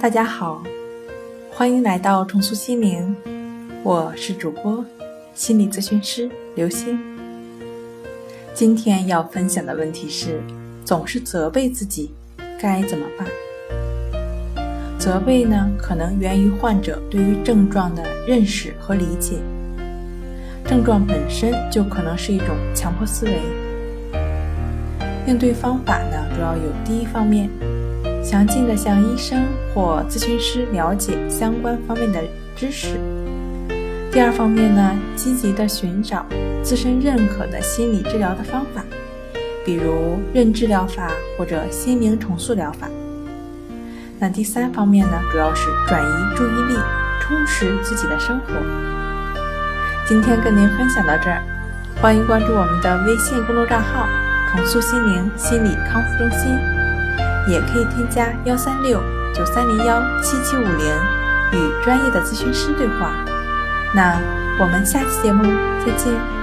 大家好，欢迎来到重塑心灵，我是主播心理咨询师刘星。今天要分享的问题是：总是责备自己，该怎么办？责备呢，可能源于患者对于症状的认识和理解，症状本身就可能是一种强迫思维。应对方法呢，主要有第一方面，详尽的向医生或咨询师了解相关方面的知识；第二方面呢，积极的寻找自身认可的心理治疗的方法，比如认知疗法或者心灵重塑疗法。那第三方面呢，主要是转移注意力，充实自己的生活。今天跟您分享到这儿，欢迎关注我们的微信公众账号“重塑心灵心理康复中心”，也可以添加幺三六九三零幺七七五零与专业的咨询师对话。那我们下期节目再见。